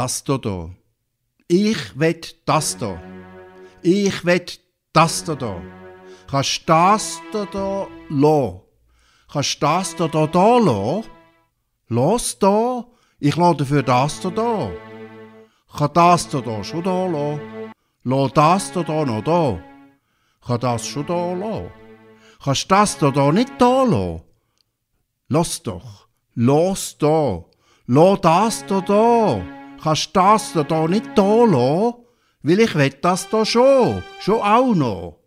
das da da. Ich will das da. Ich will das da da. Kannst das da da lassen? Kannst das da da da lassen? Los da, ich lade für das da da. Kann das da da schon da lassen? Lass das da da noch da. Kann das schon da lassen? Kannst das da da nicht da lassen? Lass doch, los da. Lass das da da. Kannst das da nicht da lassen? Weil ich will das da schon, schon auch noch.